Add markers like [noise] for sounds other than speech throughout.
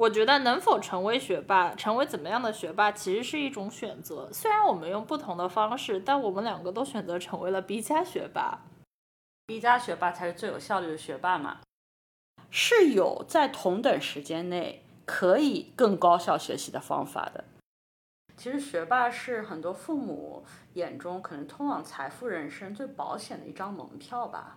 我觉得能否成为学霸，成为怎么样的学霸，其实是一种选择。虽然我们用不同的方式，但我们两个都选择成为了 B 加学霸。B 加学霸才是最有效率的学霸嘛？是有在同等时间内可以更高效学习的方法的。其实学霸是很多父母眼中可能通往财富人生最保险的一张门票吧。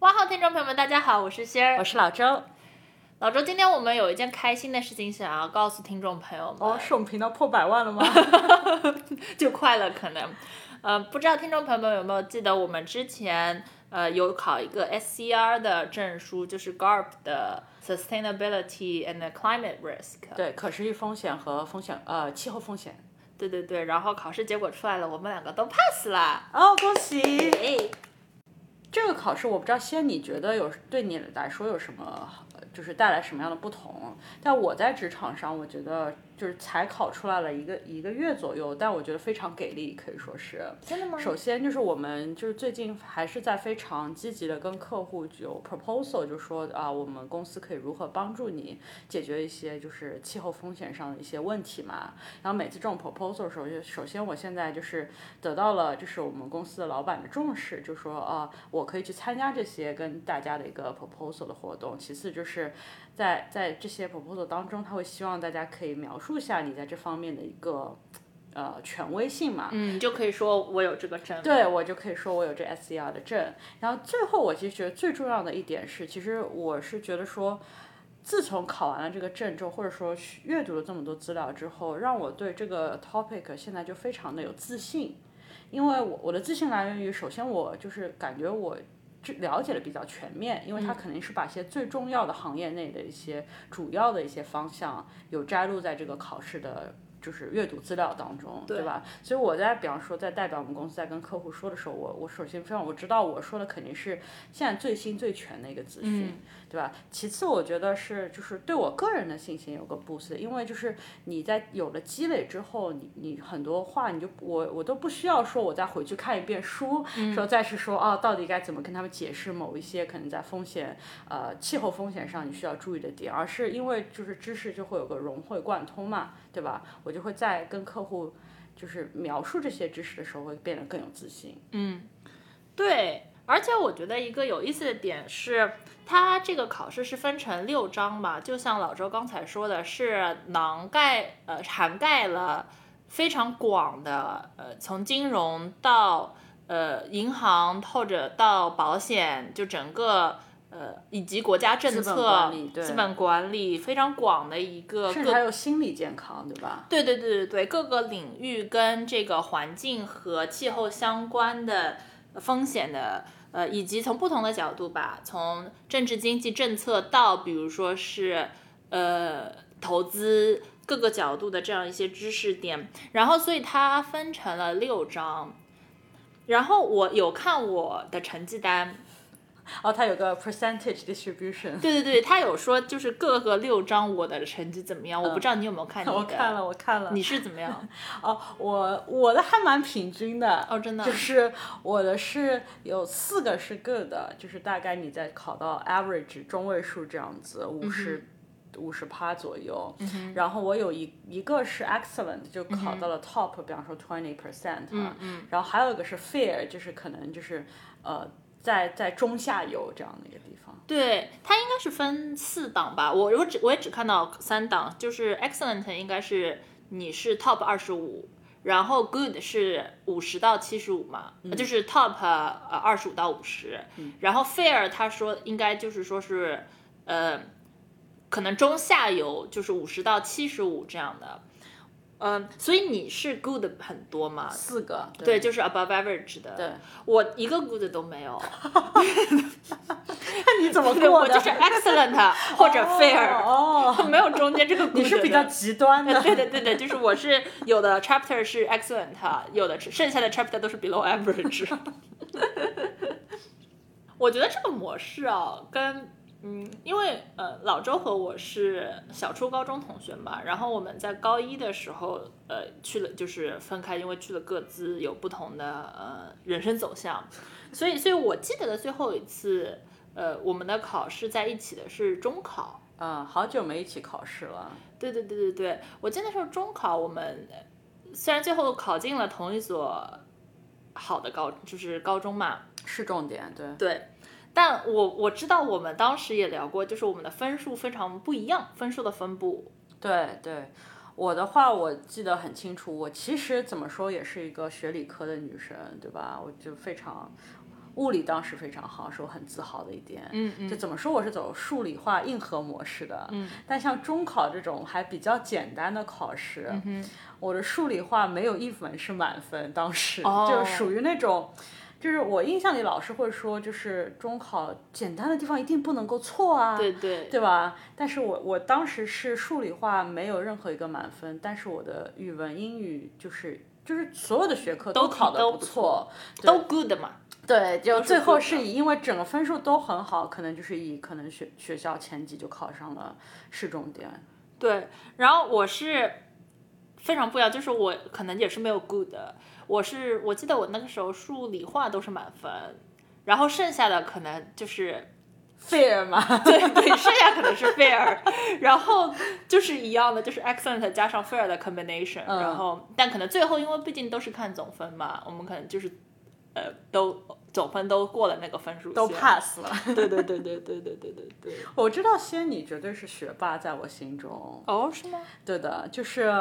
哇好，听众朋友们，大家好，我是仙儿，我是老周。老周，今天我们有一件开心的事情想要告诉听众朋友们。哦，是我们频道破百万了吗？[laughs] 就快了，可能。呃，不知道听众朋友们有没有记得，我们之前呃有考一个 SCR 的证书，就是 GARP 的 Sustainability and Climate Risk。对，可持续风险和风险呃气候风险。对对对，然后考试结果出来了，我们两个都 pass 了。哦，恭喜！哎，这个考试我不知道，先你觉得有对你来说有什么，就是带来什么样的不同？但我在职场上，我觉得就是才考出来了一个一个月左右，但我觉得非常给力，可以说是。真的吗？首先就是我们就是最近还是在非常积极的跟客户有 proposal，就说啊，我们公司可以如何帮助你解决一些就是气候风险上的一些问题嘛。然后每次这种 proposal 的时候，就首先我现在就是得到了就是我们公司的老板的重视，就说啊，我可以去参加这些跟大家的一个 proposal 的活动。其次就是在在这些 proposal 当中，他会希望大家可以描述一下你在这方面的一个。呃，权威性嘛，嗯，就可以说我有这个证。对，我就可以说我有这 SCR 的证。然后最后，我其实觉得最重要的一点是，其实我是觉得说，自从考完了这个证之后，或者说阅读了这么多资料之后，让我对这个 topic 现在就非常的有自信。因为我我的自信来源于，首先我就是感觉我了解的比较全面，因为它肯定是把一些最重要的行业内的一些主要的一些方向有摘录在这个考试的。就是阅读资料当中，对吧？所以我在比方说在代表我们公司在跟客户说的时候，我我首先非常我知道我说的肯定是现在最新最全的一个资讯，对吧？其次我觉得是就是对我个人的信心有个 boost，因为就是你在有了积累之后，你你很多话你就我我都不需要说我再回去看一遍书，说再是说啊到底该怎么跟他们解释某一些可能在风险呃气候风险上你需要注意的点，而是因为就是知识就会有个融会贯通嘛，对吧？我就会在跟客户就是描述这些知识的时候，会变得更有自信。嗯，对，而且我觉得一个有意思的点是，它这个考试是分成六章嘛，就像老周刚才说的，是囊盖呃涵盖了非常广的呃从金融到呃银行或者到保险，就整个。呃，以及国家政策、资本管理非常广的一个，甚至还有心理健康，对吧？对对对对对，各个领域跟这个环境和气候相关的风险的，呃，以及从不同的角度吧，从政治经济政策到比如说是呃投资各个角度的这样一些知识点，然后所以它分成了六章，然后我有看我的成绩单。哦，它有个 percentage distribution。对对对，它有说就是各个六章我的成绩怎么样？我不知道你有没有看？[laughs] 我看了，我看了。你是怎么样？[laughs] 哦，我我的还蛮平均的。哦，真的。就是我的是有四个是 good 的，就是大概你在考到 average 中位数这样子，五十五十趴左右。嗯然后我有一一个是 excellent，就考到了 top，比方说 twenty percent。嗯嗯。然后还有一个是 fair，就是可能就是呃。在在中下游这样的一个地方，对它应该是分四档吧，我我只我也只看到三档，就是 excellent 应该是你是 top 二十五，然后 good 是五十到七十五嘛，就是 top 呃二十五到五十，然后 fair 他说应该就是说是呃可能中下游就是五十到七十五这样的。嗯，所以你是 good 很多吗？四个，对，就是 above average 的。对，我一个 good 都没有。[laughs] 那你怎么过的？[laughs] 我就是 excellent 或者 fair。哦哦，没有中间这个 good。你是比较极端的。[laughs] 对的对的，就是我是有的 chapter 是 excellent，有的剩下的 chapter 都是 below average。我觉得这个模式啊，跟嗯，因为呃，老周和我是小初高中同学嘛，然后我们在高一的时候，呃，去了就是分开，因为去了各自有不同的呃人生走向，所以，所以我记得的最后一次，呃，我们的考试在一起的是中考。嗯，好久没一起考试了。对对对对对，我记得那时候中考，我们虽然最后考进了同一所好的高，就是高中嘛，是重点，对对。但我我知道我们当时也聊过，就是我们的分数非常不一样，分数的分布。对对，我的话我记得很清楚，我其实怎么说也是一个学理科的女生，对吧？我就非常。物理当时非常好，是我很自豪的一点。嗯嗯。就怎么说，我是走数理化硬核模式的。嗯。但像中考这种还比较简单的考试，我的数理化没有一门是满分，当时就属于那种，就是我印象里老师会说，就是中考简单的地方一定不能够错啊。对对。对吧？但是我我当时是数理化没有任何一个满分，但是我的语文、英语就是就是所有的学科都考的不错，都 good 嘛。对，就最后是以因为整个分数都很好，可能就是以可能学学校前几就考上了市重点。对，然后我是非常不一样，就是我可能也是没有 good，我是我记得我那个时候数理化都是满分，然后剩下的可能就是 fair 嘛，[laughs] 对对，剩下可能是 fair，然后就是一样的，就是 excellent 加上 fair 的 combination，然后但可能最后因为毕竟都是看总分嘛，我们可能就是呃都。总分都过了那个分数都 pass 了。对对对对对对对对对。我知道仙女绝对是学霸，在我心中。哦，是吗？对的，就是，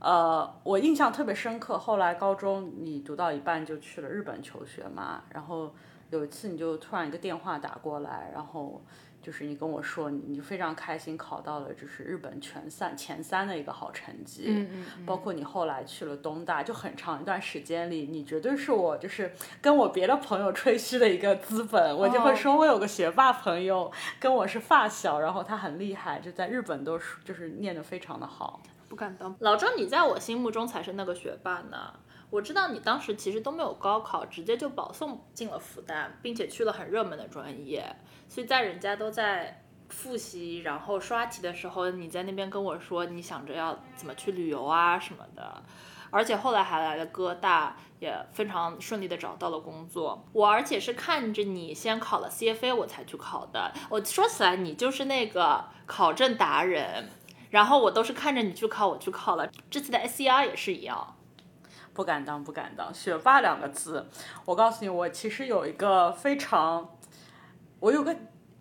呃，我印象特别深刻。后来高中你读到一半就去了日本求学嘛，然后有一次你就突然一个电话打过来，然后。就是你跟我说，你就非常开心考到了就是日本全三前三的一个好成绩，嗯嗯，包括你后来去了东大，就很长一段时间里，你绝对是我就是跟我别的朋友吹嘘的一个资本，我就会说我有个学霸朋友跟我是发小，然后他很厉害，就在日本都是就是念得非常的好。不敢当，老周，你在我心目中才是那个学霸呢。我知道你当时其实都没有高考，直接就保送进了复旦，并且去了很热门的专业。所以在人家都在复习，然后刷题的时候，你在那边跟我说你想着要怎么去旅游啊什么的，而且后来还来了哥大，也非常顺利的找到了工作。我而且是看着你先考了 CFA 我才去考的。我说起来，你就是那个考证达人，然后我都是看着你去考，我去考了。这次的 SCR 也是一样。不敢当，不敢当，学霸两个字，我告诉你，我其实有一个非常。我有个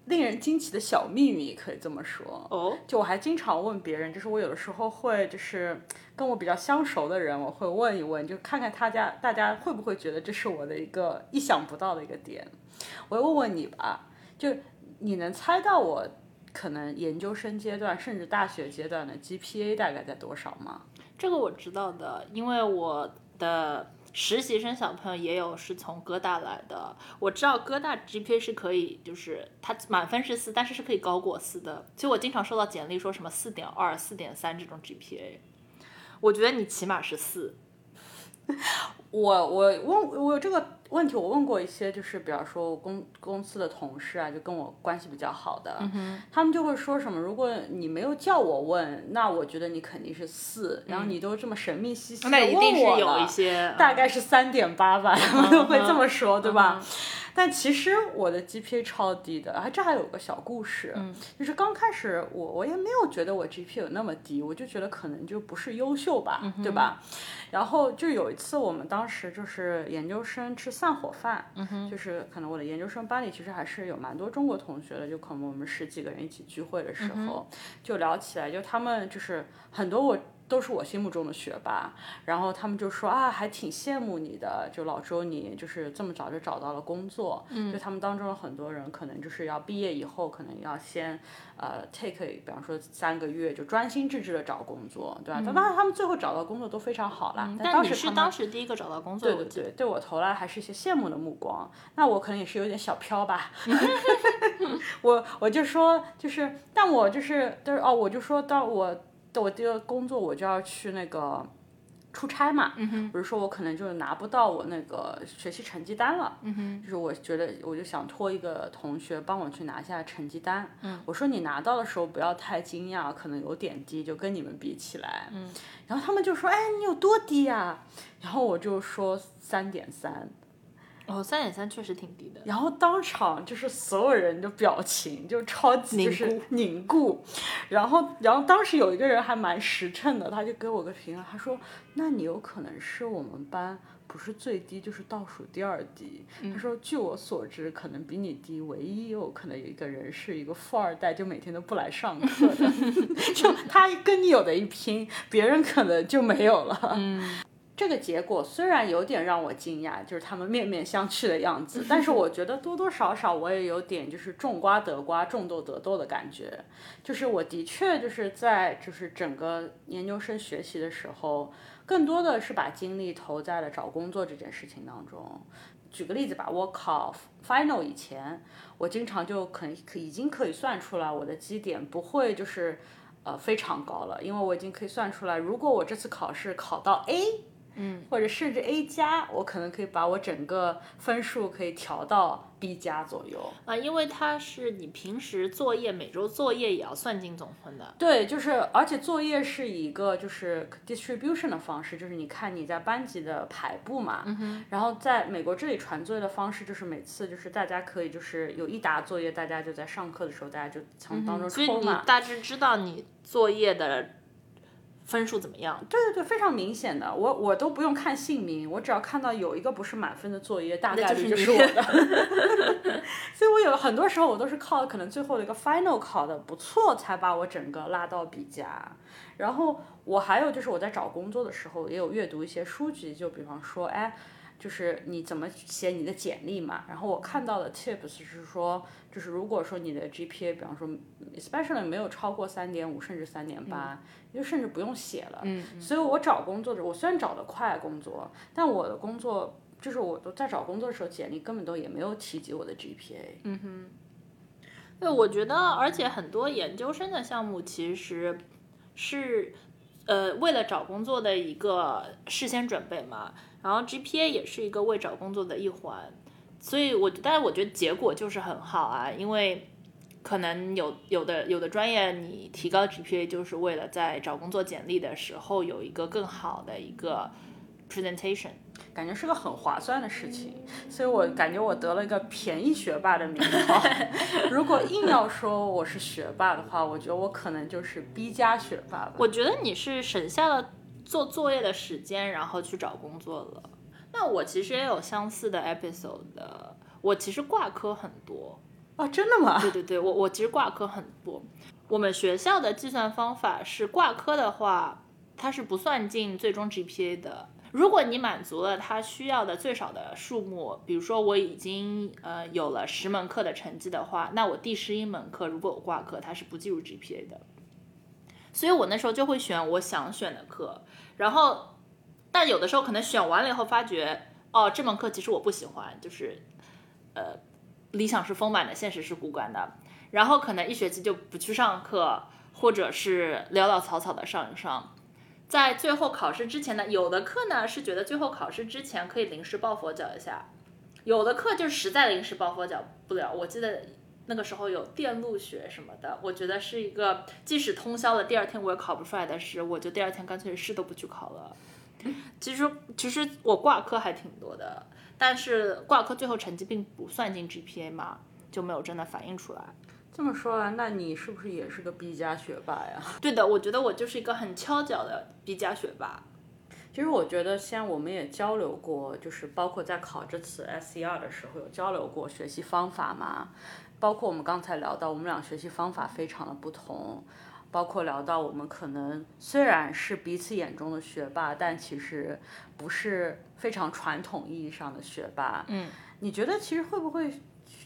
令人惊奇的小秘密，可以这么说。哦，就我还经常问别人，就是我有的时候会，就是跟我比较相熟的人，我会问一问，就看看他家大家会不会觉得这是我的一个意想不到的一个点。我问问你吧，就你能猜到我可能研究生阶段甚至大学阶段的 GPA 大概在多少吗？这个我知道的，因为我的。实习生小朋友也有是从哥大来的，我知道哥大 GPA 是可以，就是它满分是四，但是是可以高过四的，所以我经常收到简历说什么四点二、四点三这种 GPA，我觉得你起码是四。[laughs] 我我问我有这个问题，我问过一些，就是比方说公公司的同事啊，就跟我关系比较好的，他们就会说什么，如果你没有叫我问，那我觉得你肯定是四，然后你都这么神秘兮兮的问我了，大概是三点八吧，都会这么说，对吧？但其实我的 GPA 超低的，啊，这还有个小故事，就是刚开始我我也没有觉得我 GPA 有那么低，我就觉得可能就不是优秀吧，对吧？然后就有一次我们当时就是研究生吃散伙饭，就是可能我的研究生班里其实还是有蛮多中国同学的，就可能我们十几个人一起聚会的时候，就聊起来，就他们就是很多我。都是我心目中的学霸，然后他们就说啊，还挺羡慕你的，就老周你就是这么早就找到了工作，嗯，就他们当中有很多人可能就是要毕业以后可能要先呃 take，比方说三个月就专心致志的找工作，对吧？当然他们最后找到工作都非常好啦，但当你是当时第一个找到工作，对对对，对我投来还是一些羡慕的目光。那我可能也是有点小飘吧，[laughs] [laughs] 我我就说就是，但我就是就是哦，我就说到我的我第一个工作我就要去那个出差嘛，嗯比如说我可能就拿不到我那个学习成绩单了，嗯就是我觉得我就想托一个同学帮我去拿下成绩单，我说你拿到的时候不要太惊讶，可能有点低，就跟你们比起来，然后他们就说，哎，你有多低呀、然后我就说三点三，哦，三点三确实挺低的。然后当场就是所有人的表情就超级就是凝固，然后然后当时有一个人还蛮实诚的，他就给我个评论，他说：“那你有可能是我们班不是最低就是倒数第二低。他说：“据我所知，可能比你低，唯一有可能有一个人是一个富二代，就每天都不来上课的，[laughs] 就他跟你有的一拼，别人可能就没有了。”嗯。这个结果虽然有点让我惊讶，就是他们面面相觑的样子，但是 [laughs] 我觉得多多少少我也有点就是种瓜得瓜，种豆得豆的感觉。就是我的确就是在就是整个研究生学习的时候，更多的是把精力投在了找工作这件事情当中。举个例子吧，我考 final 以前，我经常就可可已经可以算出来我的基点不会就是呃非常高了，因为我已经可以算出来，如果我这次考试考到 A。嗯，或者甚至 A 加，我可能可以把我整个分数可以调到 B 加左右。啊，因为它是你平时作业每周作业也要算进总分的。对，就是而且作业是以一个就是 distribution 的方式，就是你看你在班级的排布嘛。嗯然后在美国这里传作业的方式就是每次就是大家可以就是有一沓作业，大家就在上课的时候大家就从当中嗯所以你抽嘛。大致知道你作业的分数怎么样。对对对，非常明显的，我我都不用看姓名，我只要看到有一个不是满分的作业，大概率就是我的。[laughs] 所以我有很多时候我都是靠可能最后的一个 final 考的不错，才把我整个拉到 B 加。然后我还有就是我在找工作的时候也有阅读一些书籍，就比方说，哎。就是你怎么写你的简历嘛，然后我看到的 tips 是说，就是如果说你的 GPA，比方说 especially 没有超过三点五甚至三点八，就甚至不用写了。嗯，所以我找工作的，我虽然找得快工作，但我的工作就是我都在找工作的时候，简历根本都也没有提及我的 GPA。嗯哼对，我觉得，而且很多研究生的项目其实是，呃，为了找工作的一个事先准备嘛。然后 GPA 也是一个为找工作的一环，所以我但是我觉得结果就是很好啊，因为可能有有的有的专业你提高 GPA 就是为了在找工作简历的时候有一个更好的一个 presentation。感觉是个很划算的事情，所以我感觉我得了一个便宜学霸的名号。[laughs] 如果硬要说我是学霸的话，我觉得我可能就是 B 加学霸吧。我觉得你是省下了做作业的时间，然后去找工作了。那我其实也有相似的 episode 的，我其实挂科很多。哦，真的吗？对对对，我我其实挂科很多。我们学校的计算方法是挂科的话，它是不算进最终 GPA 的。如果你满足了它需要的最少的数目，比如说我已经呃有了十门课的成绩的话，那我第十一门课如果我挂科，它是不计入 GPA 的。所以我那时候就会选我想选的课，然后，但有的时候可能选完了以后发觉，哦，这门课其实我不喜欢，就是，呃，理想是丰满的，现实是骨感的，然后可能一学期就不去上课，或者是潦潦草草的上一上。在最后考试之前呢，有的课呢是觉得最后考试之前可以临时抱佛脚一下，有的课就是实在临时抱佛脚不了。我记得那个时候有电路学什么的，我觉得是一个即使通宵了，第二天我也考不出来的事，我就第二天干脆试都不去考了。其实其实我挂科还挺多的，但是挂科最后成绩并不算进 GPA 嘛，就没有真的反映出来。这么说来，那你是不是也是个 B 加学霸呀？对的，我觉得我就是一个很翘脚的 B 加学霸。其实我觉得，像我们也交流过，就是包括在考这次 SER 的时候有交流过学习方法嘛。包括我们刚才聊到，我们俩学习方法非常的不同。包括聊到我们可能虽然是彼此眼中的学霸，但其实不是非常传统意义上的学霸。嗯，你觉得其实会不会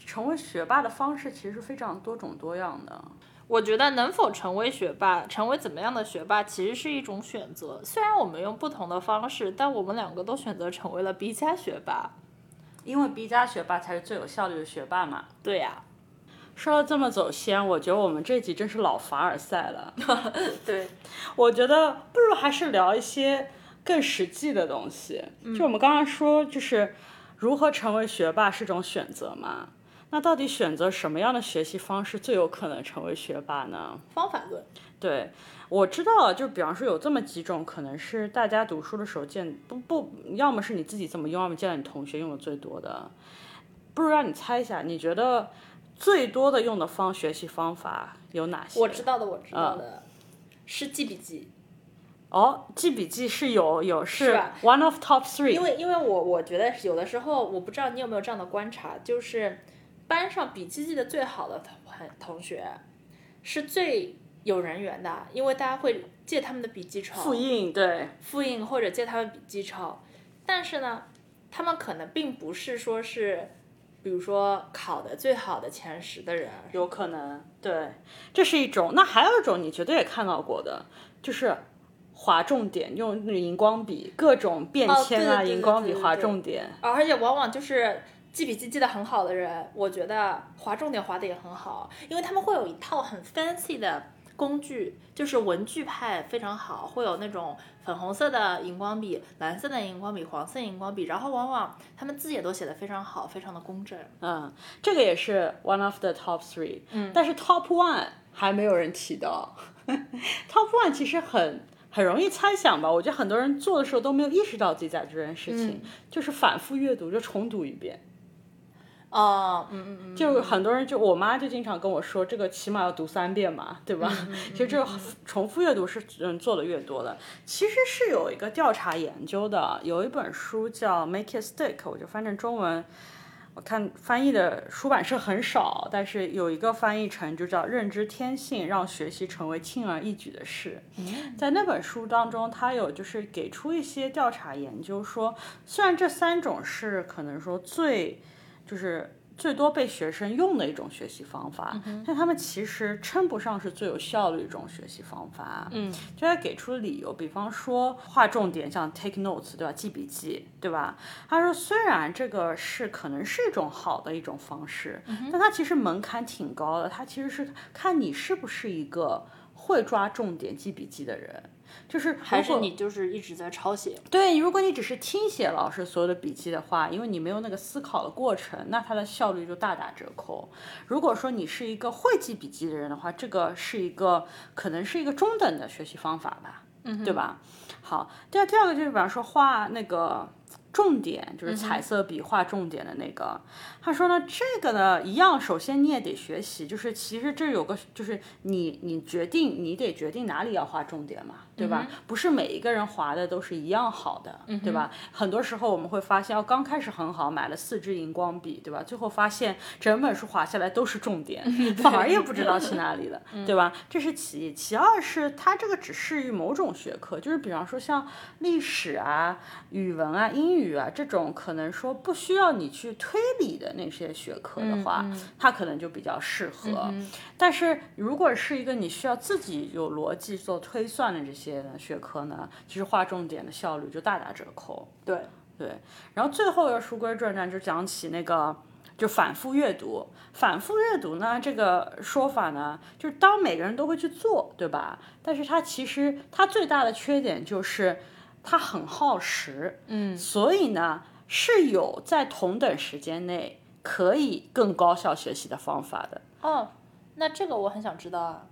成为学霸的方式其实是非常多种多样的？我觉得能否成为学霸，成为怎么样的学霸，其实是一种选择。虽然我们用不同的方式，但我们两个都选择成为了 B 加学霸。因为 B 加学霸才是最有效率的学霸嘛。对呀、说了这么走心，我觉得我们这集真是老凡尔赛了。[laughs] 对，我觉得不如还是聊一些更实际的东西。就我们刚刚说，就是如何成为学霸是种选择嘛。那到底选择什么样的学习方式最有可能成为学霸呢？方法论。对，我知道，就比方说有这么几种，可能是大家读书的时候见不不，要么是你自己这么用，要么见到你同学用的最多的。不如让你猜一下，你觉得最多的用的方学习方法有哪些？我知道的，我知道的，是记笔记。哦，记笔记是有有是吧 one of top three，因为因为我我觉得有的时候，我不知道你有没有这样的观察，就是班上笔记记得最好的同同学是最有人缘的，因为大家会借他们的笔记抄、复印对，复印或者借他们笔记抄。但是呢，他们可能并不是说是，比如说考的最好的前十的人。有可能对，这是一种。那还有一种你绝对也看到过的，就是划重点，用那个荧光笔，各种便哦签啊，对对对荧光笔划重点。而且往往就是记笔记记得很好的人，我觉得划重点划的也很好，因为他们会有一套很 fancy 的工具，就是文具派非常好，会有那种粉红色的荧光笔、蓝色的荧光笔、黄色荧光笔，然后往往他们字也都写的非常好，非常的工整。嗯，这个也是 one of the top three。嗯，但是 top one 还没有人提到。top one 其实很 [laughs] 很容易猜想吧？我觉得很多人做的时候都没有意识到自己在做这件事情，就是反复阅读，就重读一遍。哦，嗯嗯嗯，就很多人就我妈就经常跟我说，这个起码要读三遍嘛，对吧？[laughs] 其实这个重复阅读是嗯做的越多的。其实是有一个调查研究的，有一本书叫《Make It Stick》，我就翻成中文。我看翻译的出版社很少，但是有一个翻译成就叫“认知天性，让学习成为轻而易举的事”。在那本书当中，它有就是给出一些调查研究说，虽然这三种是可能说最就是最多被学生用的一种学习方法，但他们其实称不上是最有效率的一种学习方法。嗯，就他给出理由，比方说划重点，像 take notes，对吧？记笔记，对吧？他说，虽然这个是可能是一种好的一种方式，但它其实门槛挺高的。它其实是看你是不是一个会抓重点、记笔记的人。就是还是你就是一直在抄写。对，如果你只是听写老师所有的笔记的话，因为你没有那个思考的过程，那它的效率就大打折扣。如果说你是一个会记笔记的人的话，这个是一个可能是一个中等的学习方法吧，嗯，对吧？好，第二第二个就是比方说画那个。重点就是彩色笔画重点的那个，他说呢，这个呢一样，首先你也得学习，就是其实这有个就是你你决定你得决定哪里要画重点嘛，对吧？不是每一个人划的都是一样好的，对吧？很多时候我们会发现，哦，刚开始很好，买了四支荧光笔，对吧？最后发现整本书划下来都是重点，反而也不知道去哪里了，对吧？这是其一，其二是它这个只适于某种学科，就是比方说像历史啊、语文啊、英语啊这种，可能说不需要你去推理的那些学科的话，它可能就比较适合。但是如果是一个你需要自己有逻辑做推算的这些呢学科呢，其实划重点的效率就大打折扣。对，对，然后最后要书归正传，就讲起那个就反复阅读。反复阅读呢，这个说法呢，就是当每个人都会去做，对吧？但是它其实它最大的缺点就是它很耗时，嗯，所以呢是有在同等时间内可以更高效学习的方法的。哦，那这个我很想知道啊。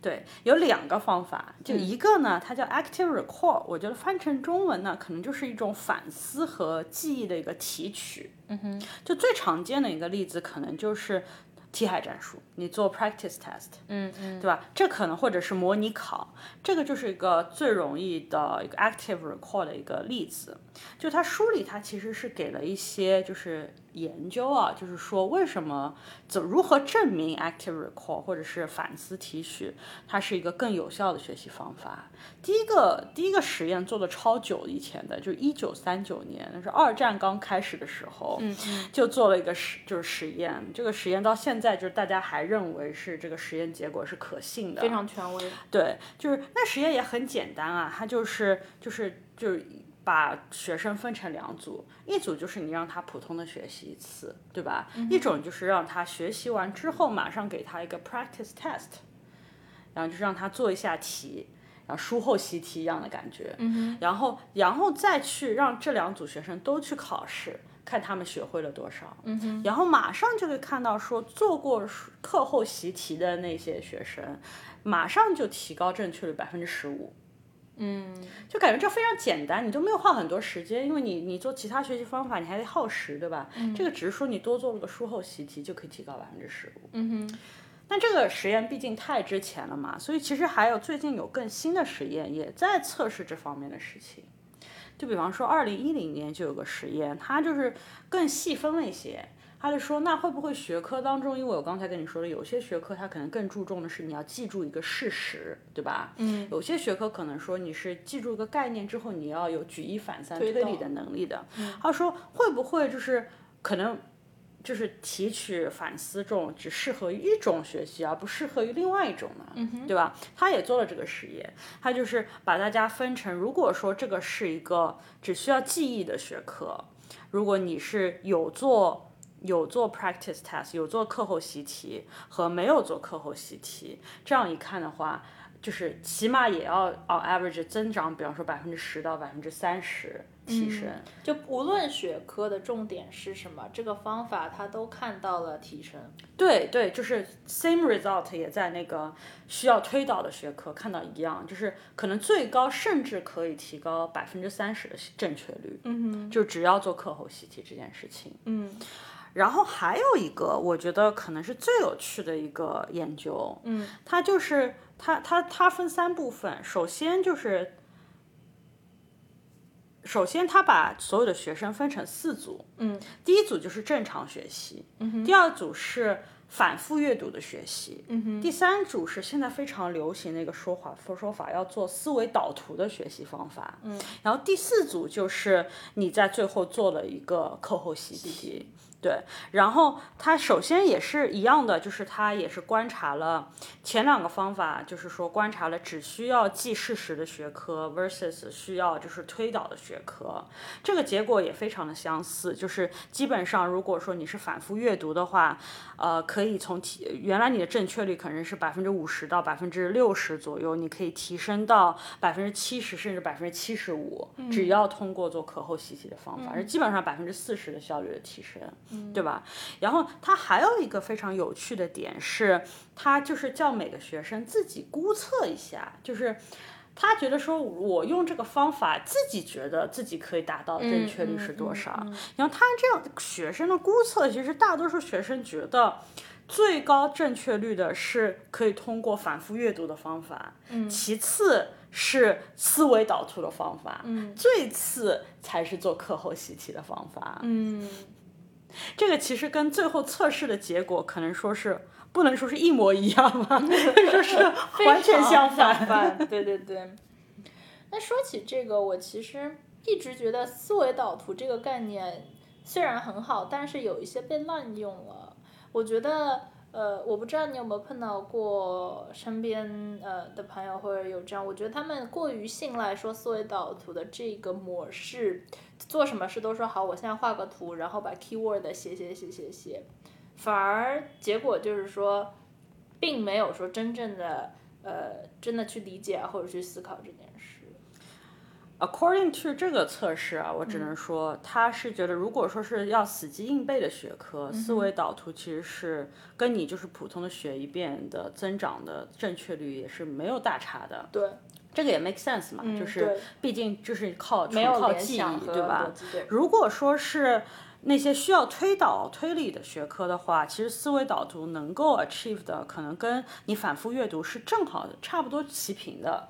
对，有两个方法，就一个呢，它叫 active recall，我觉得翻成中文呢，可能就是一种反思和记忆的一个提取。嗯哼，就最常见的一个例子，可能就是题海战术，你做 practice test，嗯嗯，对吧？这可能或者是模拟考，这个就是一个最容易的一个 active recall 的一个例子。就它书里它其实是给了一些就是研究啊，就是说为什么怎如何证明 active recall 或者是反思提取，它是一个更有效的学习方法。第一个第一个实验做的超久以前的，就是一九三九年，那是二战刚开始的时候，嗯嗯，就做了一个实就是实验。这个实验到现在就是大家还认为是这个实验结果是可信的，非常权威。对，就是那实验也很简单啊，它就是就是就是把学生分成两组，一组就是你让他普通的学习一次，对吧？一种就是让他学习完之后马上给他一个 practice test，然后就是让他做一下题，然后书后习题一样的感觉，嗯然后然后再去让这两组学生都去考试。看他们学会了多少，嗯然后马上就会看到说做过课后习题的那些学生，马上就提高正确率百分之十五，嗯，就感觉这非常简单，你都没有花很多时间，因为你你做其他学习方法你还得耗时，对吧？这个只是说你多做了个术后习题就可以提高百分之十五，嗯哼。但这个实验毕竟太之前了嘛，所以其实还有最近有更新的实验也在测试这方面的事情。就比方说，二零一零年就有个实验，它就是更细分了一些。他就说，那会不会学科当中，因为我刚才跟你说的，有些学科它可能更注重的是你要记住一个事实，对吧？嗯。有些学科可能说你是记住一个概念之后，你要有举一反三推理的能力的。他说会不会就是可能。就是提取反思这种只适合于一种学习，而不适合于另外一种呢，嗯对吧？他也做了这个实验，他就是把大家分成，如果说这个是一个只需要记忆的学科，如果你是有做有做 practice test，有做课后习题和没有做课后习题，这样一看的话。就是起码也要 on average 增长，比方说百分之十到百分之三十提升。就无论学科的重点是什么，这个方法它都看到了提升。对对，就是 same result 也在那个需要推导的学科看到一样，就是可能最高甚至可以提高百分之三十的正确率。嗯哼，就只要做课后习题这件事情。嗯。然后还有一个，我觉得可能是最有趣的一个研究，嗯，它就是它它它分三部分，首先就是，首先他把所有的学生分成四组，嗯，第一组就是正常学习，嗯第二组是反复阅读的学习，嗯哼，第三组是现在非常流行的一个说法说说法，要做思维导图的学习方法，嗯，然后第四组就是你在最后做了一个课后习题。对，然后他首先也是一样的，就是他也是观察了前两个方法，就是说观察了只需要记事实的学科 versus 需要就是推导的学科，这个结果也非常的相似，就是基本上如果说你是反复阅读的话，呃，可以从提原来你的正确率可能是百分之五十到百分之六十左右，你可以提升到百分之七十甚至百分之七十五，只要通过做课后习题的方法，是基本上百分之四十的效率的提升。对吧？然后他还有一个非常有趣的点是，他就是叫每个学生自己估测一下，就是他觉得说，我用这个方法，自己觉得自己可以达到正确率是多少。然后他这样学生的估测，其实大多数学生觉得最高正确率的是可以通过反复阅读的方法，其次是思维导图的方法，最次才是做课后习题的方法。嗯。这个其实跟最后测试的结果可能说是不能说是一模一样吧，[laughs] 说是完全相反。对对对。那说起这个，我其实一直觉得思维导图这个概念虽然很好，但是有一些被滥用了。我觉得，呃，我不知道你有没有碰到过身边呃的朋友或者有这样，我觉得他们过于信赖说思维导图的这个模式。做什么事都说好，我现在画个图，然后把 keyword 写写写写写，反而结果就是说，并没有说真正的呃，真的去理解或者去思考这件事。According to 这个测试啊，我只能说他是觉得，如果说是要死记硬背的学科，思维导图其实是跟你就是普通的学一遍的增长的正确率也是没有大差的。对。这个也 make sense 嘛，就是毕竟就是靠纯靠记忆，对吧？如果说是那些需要推导推理的学科的话，其实思维导图能够 achieve 的可能跟你反复阅读是正好的，差不多齐平的。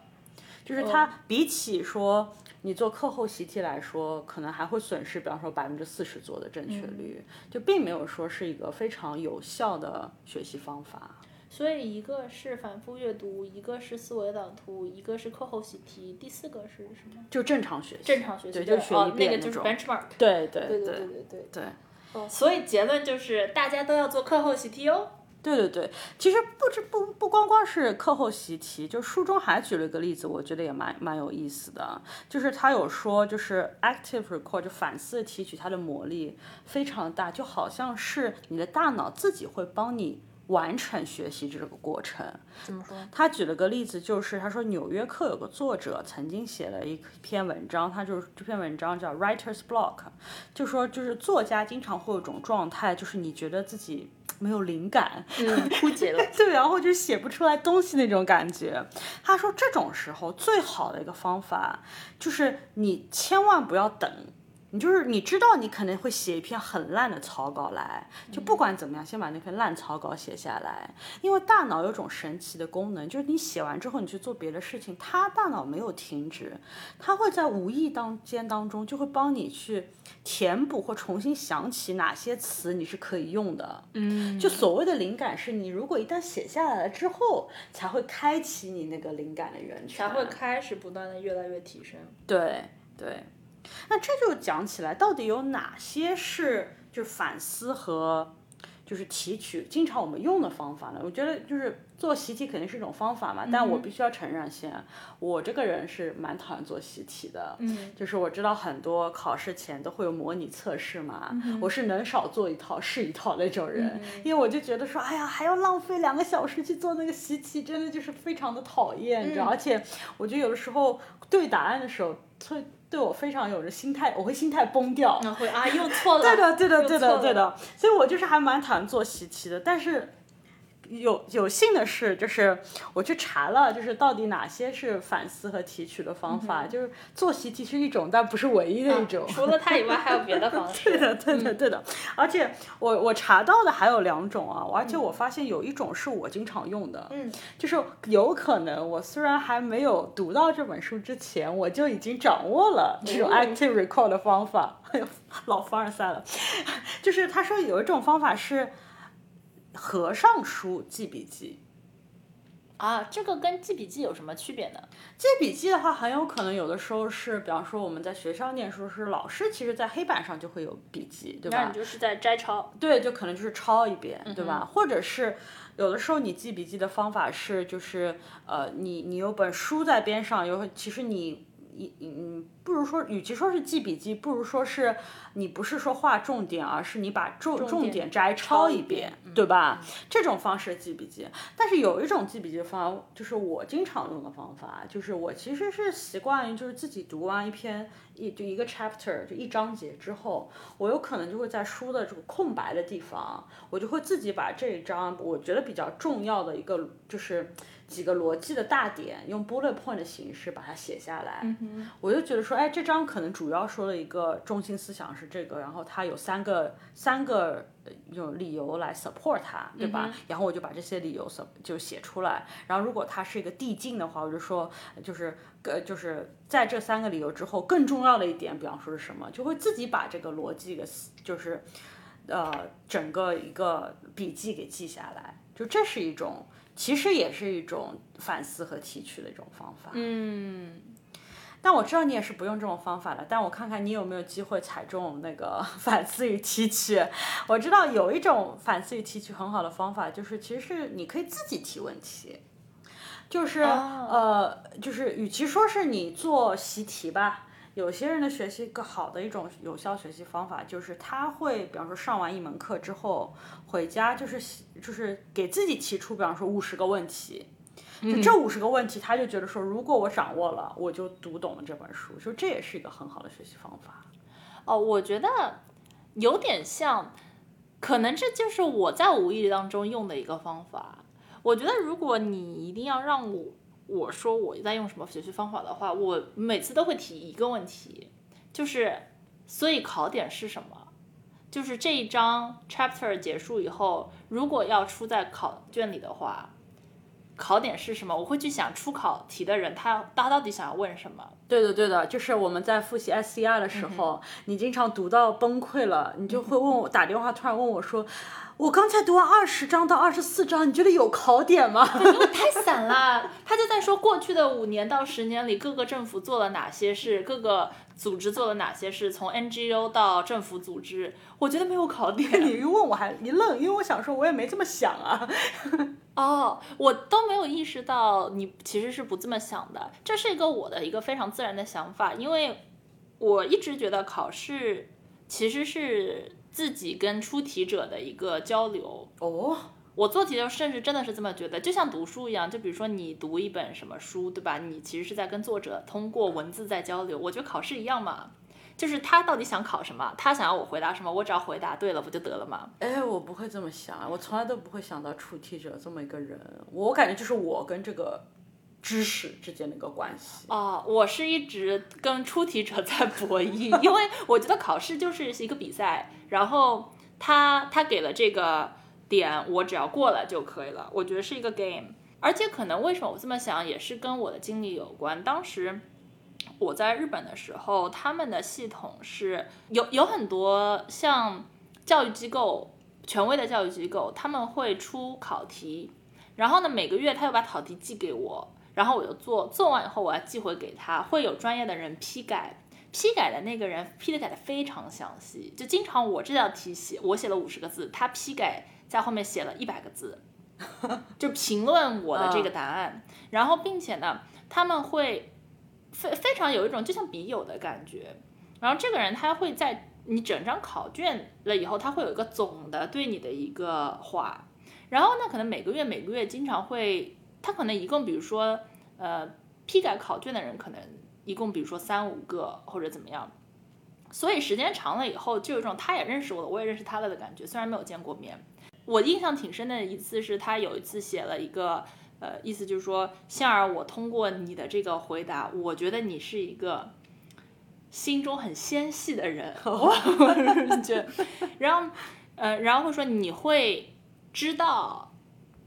就是它比起说你做课后习题来说，可能还会损失，比方说百分之四十做的正确率，就并没有说是一个非常有效的学习方法。所以一个是反复阅读，一个是思维导图，一个是课后习题，第四个是什么？就正常学习。正常学习就是哦，那个就是 benchmark。对对对对对对对。所以结论就是，大家都要做课后习题哦。对对对，其实不止不不光光是课后习题，就书中还举了一个例子，我觉得也蛮蛮有意思的，就是他有说，就是 active record 就反思提取，它的魔力非常大，就好像是你的大脑自己会帮你完成学习这个过程。怎么说？他举了个例子，就是他说《纽约客》有个作者曾经写了一篇文章，他就是这篇文章叫 Writer's Block，就说就是作家经常会有一种状态，就是你觉得自己没有灵感，嗯，枯竭了。[laughs] 对，然后就写不出来东西那种感觉。他说这种时候最好的一个方法就是你千万不要等。你就是你知道你可能会写一篇很烂的草稿来，就不管怎么样，先把那篇烂草稿写下来。因为大脑有种神奇的功能，就是你写完之后，你去做别的事情，它大脑没有停止，它会在无意当间当中就会帮你去填补或重新想起哪些词你是可以用的。嗯，就所谓的灵感，是你如果一旦写下来了之后，才会开启你那个灵感的源泉，才会开始不断的越来越提升。对对。那这就讲起来，到底有哪些是就是反思和就是提取经常我们用的方法呢？我觉得就是做习题肯定是一种方法嘛，但我必须要承认先，我这个人是蛮讨厌做习题的。嗯，就是我知道很多考试前都会有模拟测试嘛，我是能少做一套是一套那种人，因为我就觉得说，哎呀，还要浪费两个小时去做那个习题，真的就是非常的讨厌，你知道？而且我觉得有的时候对答案的时候，会对我非常有着心态，我会心态崩掉。那会啊，又错了。[laughs] 对的，对的，对的，对的。所以我就是还蛮讨厌做习题的，但是。有有幸的是，就是我去查了，就是到底哪些是反思和提取的方法。就是做习题是一种，但不是唯一的一种。除了它以外，还有别的方式。[laughs] 对的，对的，对的。而且我我查到的还有两种啊，而且我发现有一种是我经常用的，嗯，就是有可能我虽然还没有读到这本书之前，我就已经掌握了这种 active recall 的方法。哎呦，老凡尔赛了。[laughs] 就是他说有一种方法是合上书记笔记。啊，这个跟记笔记有什么区别呢？记笔记的话，很有可能有的时候是，比方说我们在学校念书，是老师其实在黑板上就会有笔记，对吧？那你就是在摘抄。对，就可能就是抄一遍，对吧？或者是有的时候你记笔记的方法是，就是呃，你你有本书在边上，有其实你一嗯，不如说，与其说是记笔记，不如说是你不是说画重点，而是你把重重点摘抄一遍，对吧？这种方式记笔记。但是有一种记笔记方法，就是我经常用的方法，就是我其实是习惯于就是自己读完一篇一就一个 chapter 就一章节之后，我有可能就会在书的这个空白的地方，我就会自己把这一章我觉得比较重要的一个就是几个逻辑的大点，用 bullet point 的形式把它写下来。我就觉得说，哎，这章可能主要说的一个中心思想是这个，然后它有三个三个呃有理由来 support 它，对吧？然后我就把这些理由 sup 就写出来。然后如果它是一个递进的话，我就说就是呃就是在这三个理由之后，更重要的一点，比方说是什么，就会自己把这个逻辑给就是呃整个一个笔记给记下来。就这是一种，其实也是一种反思和提取的一种方法。嗯，但我知道你也是不用这种方法的，但我看看你有没有机会踩中那个 [laughs] 反思与提取。我知道有一种反思与提取很好的方法，就是其实是你可以自己提问题，就是、呃，就是与其说是你做习题吧。有些人的学习更好的一种有效学习方法，就是他会，比方说上完一门课之后，回家就是就是给自己提出，比方说五十个问题，就这五十个问题，他就觉得说，如果我掌握了，我就读懂了这本书，就这也是一个很好的学习方法。哦，我觉得有点像，可能这就是我在无意当中用的一个方法。我觉得如果你一定要让我我说我在用什么学习方法的话，我每次都会提一个问题，就是所以考点是什么？就是这一章 chapter 结束以后，如果要出在考卷里的话，考点是什么，我会去想出考题的人他他到底想要问什么。对的，对的，就是我们在复习 SCR 的时候，你经常读到崩溃了，你就会问我打电话，突然问我说。我刚才读完二十章到二十四章，你觉得有考点吗？太散了。[laughs] 他就在说过去的五年到十年里，各个政府做了哪些事，各个组织做了哪些事，从 NGO 到政府组织，我觉得没有考点。你一问我还一愣，因为我想说，我也没这么想啊。[laughs] 哦，我都没有意识到你其实是不这么想的。这是一个我的一个非常自然的想法，因为我一直觉得考试其实是。自己跟出题者的一个交流哦，我做题的时候甚至真的是这么觉得，就像读书一样，就比如说你读一本什么书，对吧？你其实是在跟作者通过文字在交流。我觉得考试一样嘛，就是他到底想考什么，他想要我回答什么，我只要回答对了不就得了吗？哎，我不会这么想，我从来都不会想到出题者这么一个人，我感觉就是我跟这个。知识之间的一个关系哦，我是一直跟出题者在博弈，因为我觉得考试就是一个比赛，然后他他给了这个点，我只要过了就可以了。我觉得是一个 game，而且可能为什么我这么想，也是跟我的经历有关。当时我在日本的时候，他们的系统是有有很多像教育机构、权威的教育机构，他们会出考题，然后呢每个月他又把考题寄给我。然后我就做，做完以后我要寄回给他，会有专业的人批改，批改的那个人批的改的非常详细，就经常我这道题写我写了五十个字，他批改在后面写了一百个字，[laughs] 就评论我的这个答案，然后并且呢，他们会非非常有一种就像笔友的感觉，然后这个人他会在你整张考卷了以后，他会有一个总的对你的一个话，然后呢，可能每个月每个月经常会。他可能一共，比如说，呃，批改考卷的人可能一共，比如说三五个或者怎么样，所以时间长了以后，就有一种他也认识我了，我也认识他了的感觉。虽然没有见过面，我印象挺深的一次是他有一次写了一个，呃，意思就是说，杏儿，我通过你的这个回答，我觉得你是一个心中很纤细的人，[laughs] 就，然后，呃，然后会说你会知道。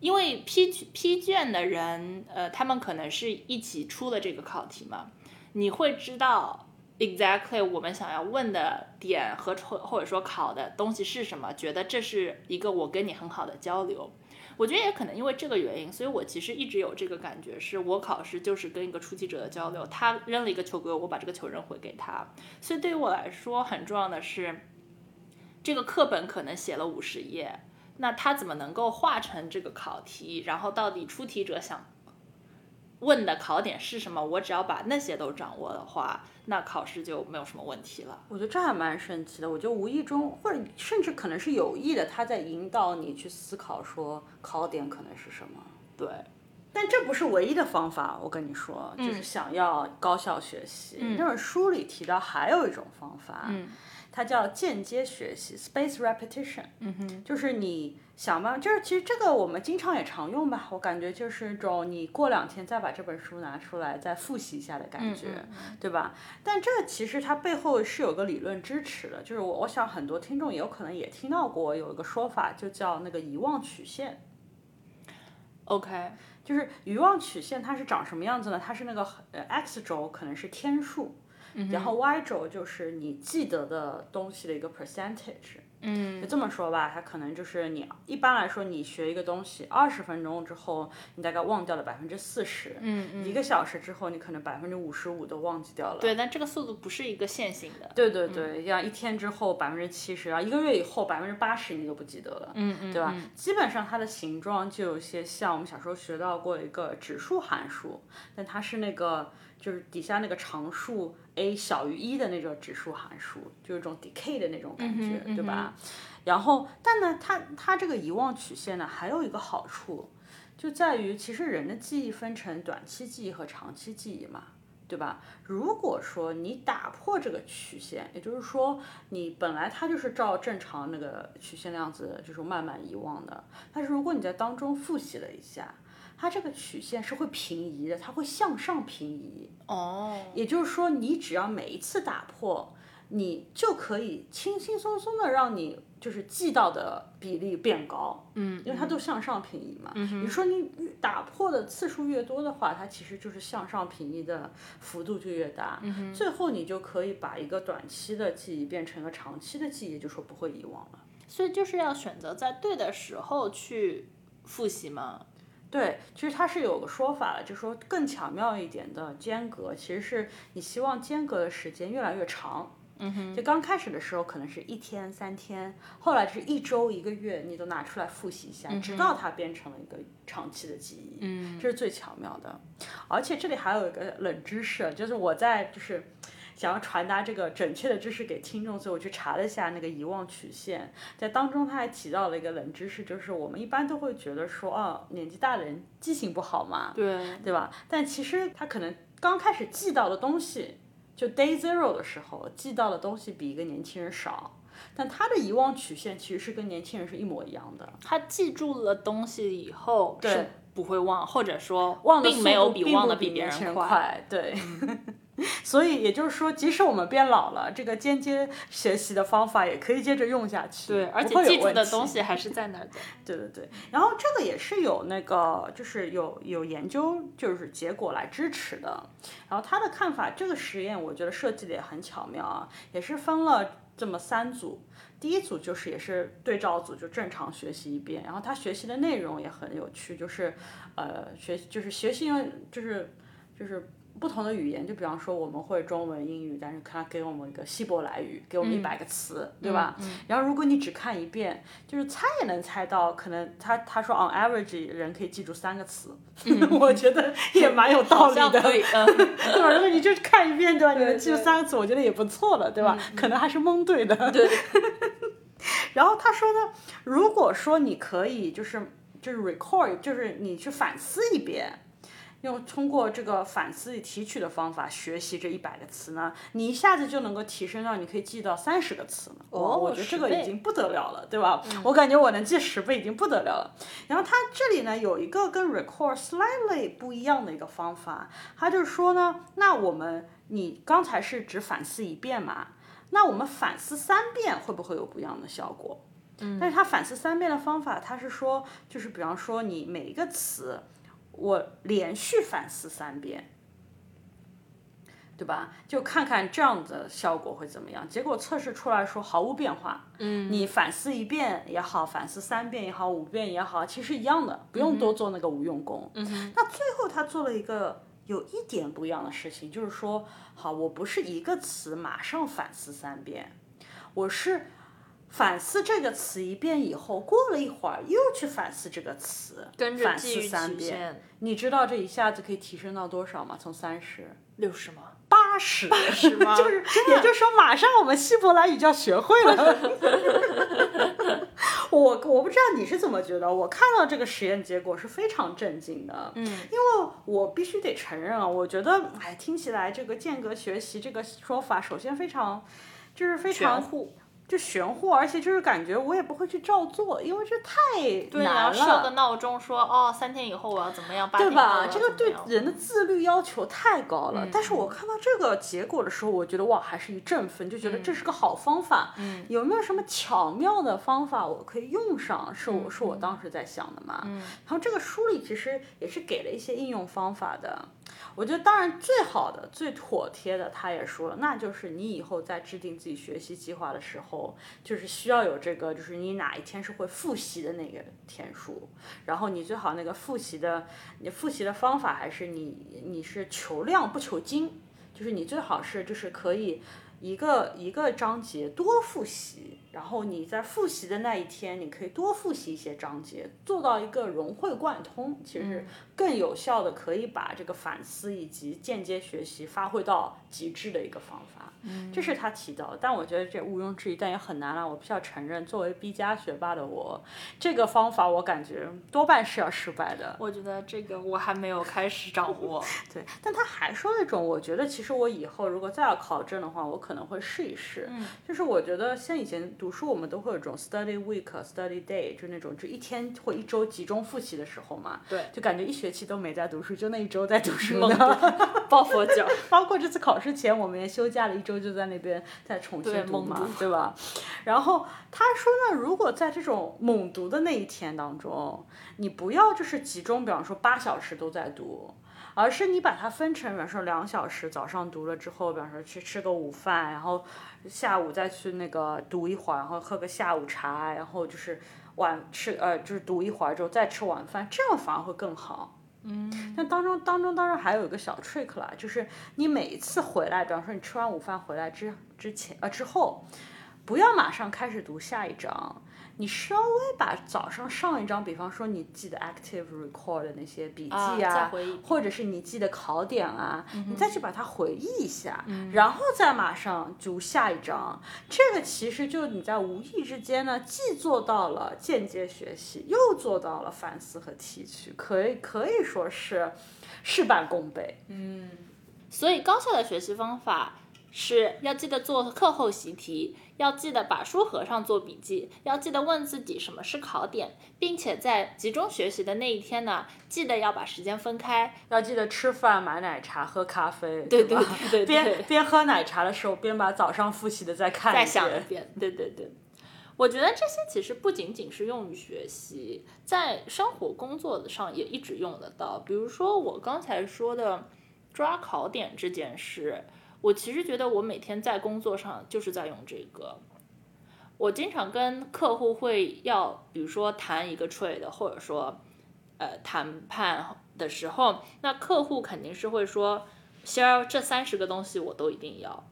因为批批卷的人，呃，他们可能是一起出了这个考题嘛，你会知道 exactly 我们想要问的点和或或者说考的东西是什么，觉得这是一个我跟你很好的交流。我觉得也可能因为这个原因，所以我其实一直有这个感觉，是我考试就是跟一个出题者的交流，他扔了一个球给我，我把这个球扔回给他。所以对于我来说，很重要的是，这个课本可能写了五十页。那他怎么能够化成这个考题？然后到底出题者想问的考点是什么？我只要把那些都掌握的话，那考试就没有什么问题了。我觉得这还蛮神奇的。我觉得无意中，或者甚至可能是有意的，他在引导你去思考，说考点可能是什么。对，但这不是唯一的方法。我跟你说，就是想要高效学习。那本书里提到还有一种方法。嗯。它叫间接学习 （space repetition），嗯哼，就是你想吧，就是其实这个我们经常也常用吧。我感觉就是一种你过两天再把这本书拿出来再复习一下的感觉，对吧？但这个其实它背后是有个理论支持的，就是我我想很多听众也有可能也听到过有一个说法，就叫那个遗忘曲线。OK，就是遗忘曲线它是长什么样子呢？它是那个呃 x 轴可能是天数。然后 Y 轴就是你记得的东西的一个 percentage，嗯，就这么说吧，它可能就是你一般来说你学一个东西二十分钟之后，你大概忘掉了百分之四十，嗯嗯，一个小时之后你可能百分之五十五都忘记掉了。对，但这个速度不是一个线性的。对对对，像一天之后百分之七十，然后一个月以后百分之八十你都不记得了，嗯嗯，对吧？基本上它的形状就有些像我们小时候学到过一个指数函数，但它是那个。就是底下那个常数 a 小于一的那种指数函数，就是一种 decay 的那种感觉，对吧？然后，但呢，它它这个遗忘曲线呢，还有一个好处，就在于其实人的记忆分成短期记忆和长期记忆嘛，对吧？如果说你打破这个曲线，也就是说你本来它就是照正常那个曲线那样子，就是慢慢遗忘的，但是如果你在当中复习了一下。它这个曲线是会平移的，它会向上平移。哦，也就是说，你只要每一次打破，你就可以轻轻松松的让你就是记到的比例变高，嗯，因为它都向上平移嘛。你说你打破的次数越多的话，它其实就是向上平移的幅度就越大，最后你就可以把一个短期的记忆变成一个长期的记忆，就说不会遗忘了。所以就是要选择在对的时候去复习嘛。对，其实它是有个说法的，就是说更巧妙一点的间隔，其实是你希望间隔的时间越来越长。嗯哼，就刚开始的时候可能是一天三天，后来就是一周一个月，你都拿出来复习一下，直到它变成了一个长期的记忆。嗯，这是最巧妙的。而且这里还有一个冷知识，就是我在就是。想要传达这个准确的知识给听众，所以我去查了一下那个遗忘曲线，在当中他还提到了一个冷知识，就是我们一般都会觉得说，哦，年纪大的人记性不好嘛，对对吧？但其实他可能刚开始记到的东西，就 day zero 的时候记到的东西比一个年轻人少，但他的遗忘曲线其实是跟年轻人是一模一样的。他记住了东西以后是不会忘，或者说忘的并没有比忘的比别人快，对。[laughs] 所以也就是说，即使我们变老了，这个间接学习的方法也可以接着用下去。对，而且记住的东西 [laughs] 还是在那儿的。对对对，然后这个也是有那个，就是有有研究，就是结果来支持的。然后他的看法，这个实验我觉得设计的也很巧妙啊，也是分了这么三组。第一组就是也是对照组，就正常学习一遍。然后他学习的内容也很有趣，就是呃学就是学习就是就是。不同的语言，就比方说我们会中文、英语，但是他给我们一个希伯来语，给我们一百个词，对吧？然后如果你只看一遍，就是猜也能猜到，可能他他说 on average 人可以记住三个词，[laughs] 我觉得也蛮有道理的，[laughs] 对吧？如果你就看一遍，对吧？你能记住三个词，我觉得也不错了，对吧？可能还是蒙对的。对。[laughs] 然后他说呢，如果说你可以就是就是 record，就是你去反思一遍。用通过这个反思提取的方法学习这一百个词呢，你一下子就能够提升到你可以记到三十个词呢。哦，我觉得这个已经不得了了，对吧？我感觉我能记十倍已经不得了了。然后它这里呢有一个跟 record slightly 不一样的一个方法，它就是说呢，那我们你刚才是只反思一遍嘛，那我们反思三遍会不会有不一样的效果？嗯，但是它反思三遍的方法，它是说就是比方说你每一个词。我连续反思三遍，对吧？就看看这样的效果会怎么样。结果测试出来说毫无变化。嗯，你反思一遍也好，反思三遍也好，五遍也好，其实一样的，不用多做那个无用功。嗯那最后他做了一个有一点不一样的事情，就是说，好，我不是一个词马上反思三遍，我是。反思这个词一遍以后，过了一会儿又去反思这个词，反思三遍。你知道这一下子可以提升到多少吗？从三十、六十吗？八十？[laughs] 八十吗？就是，也就是说，马上我们希伯来语就要学会了。[laughs] 我我不知道你是怎么觉得，我看到这个实验结果是非常震惊的。嗯，因为我必须得承认啊，我觉得，哎，听起来这个间隔学习这个说法，首先非常，就是非常。就玄乎，而且就是感觉我也不会去照做，因为这太难了。对，设个闹钟说哦，三天以后我要怎么样？对吧？这个对人的自律要求太高了。但是我看到这个结果的时候，我觉得哇，还是一振奋，就觉得这是个好方法。嗯。有没有什么巧妙的方法我可以用上？是我是我当时在想的嘛。嗯。然后这个书里其实也是给了一些应用方法的。我觉得当然最好的、最妥帖的，他也说了，那就是你以后在制定自己学习计划的时候，就是需要有这个，就是你哪一天是会复习的那个天数，然后你最好那个复习的，你复习的方法还是你你是求量不求精，就是你最好是就是可以一个一个章节多复习。然后你在复习的那一天，你可以多复习一些章节，做到一个融会贯通，其实更有效的可以把这个反思以及间接学习发挥到极致的一个方法。这是他提到的，但我觉得这毋庸置疑，但也很难了。我必须要承认，作为 B 加学霸的我，这个方法我感觉多半是要失败的。我觉得这个我还没有开始掌握。[laughs] 对，但他还说那种，我觉得其实我以后如果再要考证的话，我可能会试一试。嗯，就是我觉得像以前。读书我们都会有这种 study week、study day，就那种就一天或一周集中复习的时候嘛。对，就感觉一学期都没在读书，就那一周在读书猛呢。抱佛脚。[laughs] 包括这次考试前，我们也休假了一周，就在那边在重新读嘛，对吧？然后他说呢，如果在这种猛读的那一天当中，你不要就是集中，比方说八小时都在读。而是你把它分成，比方说两小时，早上读了之后，比方说去吃个午饭，然后下午再去那个读一会儿，然后喝个下午茶，然后就是晚吃呃就是读一会儿之后再吃晚饭，这样反而会更好。嗯。那当中当中当然还有一个小 trick 啦，就是你每一次回来，比方说你吃完午饭回来之之前呃之后，不要马上开始读下一章。你稍微把早上上一章，比方说你记的 active record 的那些笔记啊，或者是你记的考点啊，你再去把它回忆一下，然后再马上读下一章。这个其实就你在无意之间呢，既做到了间接学习，又做到了反思和提取，可以可以说是事半功倍。嗯，所以高效的学习方法。是要记得做课后习题，要记得把书合上做笔记，要记得问自己什么是考点，并且在集中学习的那一天呢，记得要把时间分开，要记得吃饭、买奶茶、喝咖啡，对对对，边边喝奶茶的时候，边把早上复习的再看再想一遍，对对对。我觉得这些其实不仅仅是用于学习，在生活工作上也一直用得到。比如说我刚才说的抓考点这件事。我其实觉得我每天在工作上就是在用这个。我经常跟客户会要，比如说谈一个 trade，或者说呃谈判的时候，那客户肯定是会说，先儿这三十个东西我都一定要。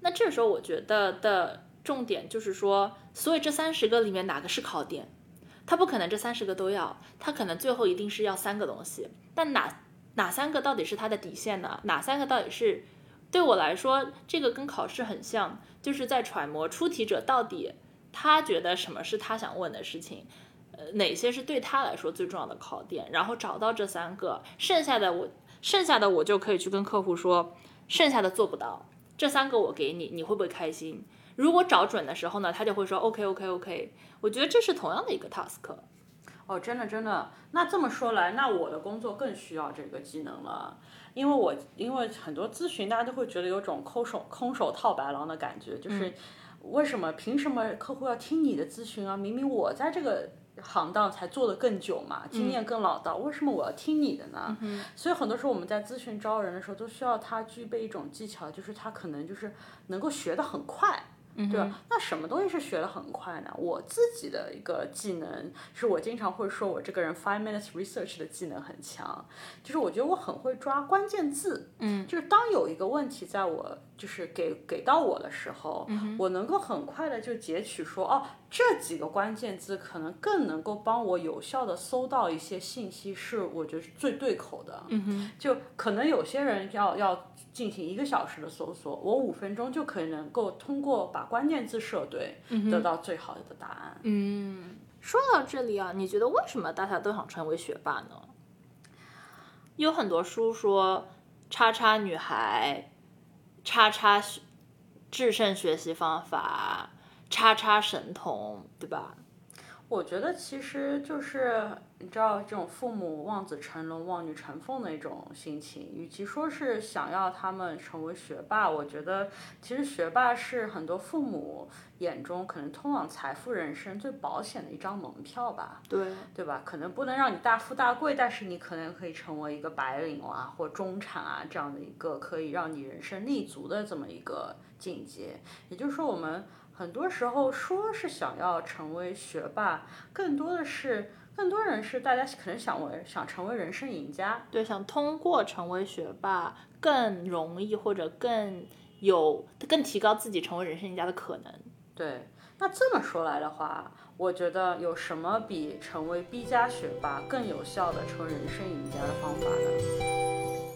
那这时候我觉得的重点就是说，所以这三十个里面哪个是考点？他不可能这三十个都要，他可能最后一定是要三个东西，但哪？哪三个到底是他的底线呢？哪三个到底是对我来说，这个跟考试很像，就是在揣摩出题者到底他觉得什么是他想问的事情，呃，哪些是对他来说最重要的考点，然后找到这三个，剩下的我剩下的我就可以去跟客户说，剩下的做不到，这三个我给你，你会不会开心？如果找准的时候呢，他就会说 OK OK OK。我觉得这是同样的一个 task。哦，真的真的，那这么说来，那我的工作更需要这个技能了，因为我因为很多咨询，大家都会觉得有种空手空手套白狼的感觉，就是为什么凭什么客户要听你的咨询啊？明明我在这个行当才做的更久嘛，经验更老道，为什么我要听你的呢？所以很多时候我们在咨询招人的时候，都需要他具备一种技巧，就是他可能就是能够学得很快。对吧？那什么东西是学得很快呢？我自己的一个技能，是我经常会说我这个人 five minutes research 的技能很强，就是我觉得我很会抓关键字，嗯，就是当有一个问题在我就是给给到我的时候，我能够很快的就截取说，哦，这几个关键字可能更能够帮我有效的搜到一些信息，是我觉得是最对口的，嗯哼，就可能有些人要要。进行一个小时的搜索，我五分钟就可以能够通过把关键字设对，得到最好的答案。嗯，说到这里啊，你觉得为什么大家都想成为学霸呢？有很多书说，叉叉女孩，叉叉学制胜学习方法，叉叉神童，对吧？我觉得其实就是你知道这种父母望子成龙、望女成凤的一种心情。与其说是想要他们成为学霸，我觉得其实学霸是很多父母眼中可能通往财富人生最保险的一张门票吧。对，对吧？可能不能让你大富大贵，但是你可能可以成为一个白领啊，或中产啊这样的一个可以让你人生立足的这么一个境界。也就是说，我们。很多时候说是想要成为学霸，更多的是更多人是大家可能想为想成为人生赢家，对，想通过成为学霸更容易或者更有更提高自己成为人生赢家的可能。对，那这么说来的话，我觉得有什么比成为 B 加学霸更有效的成为人生赢家的方法呢？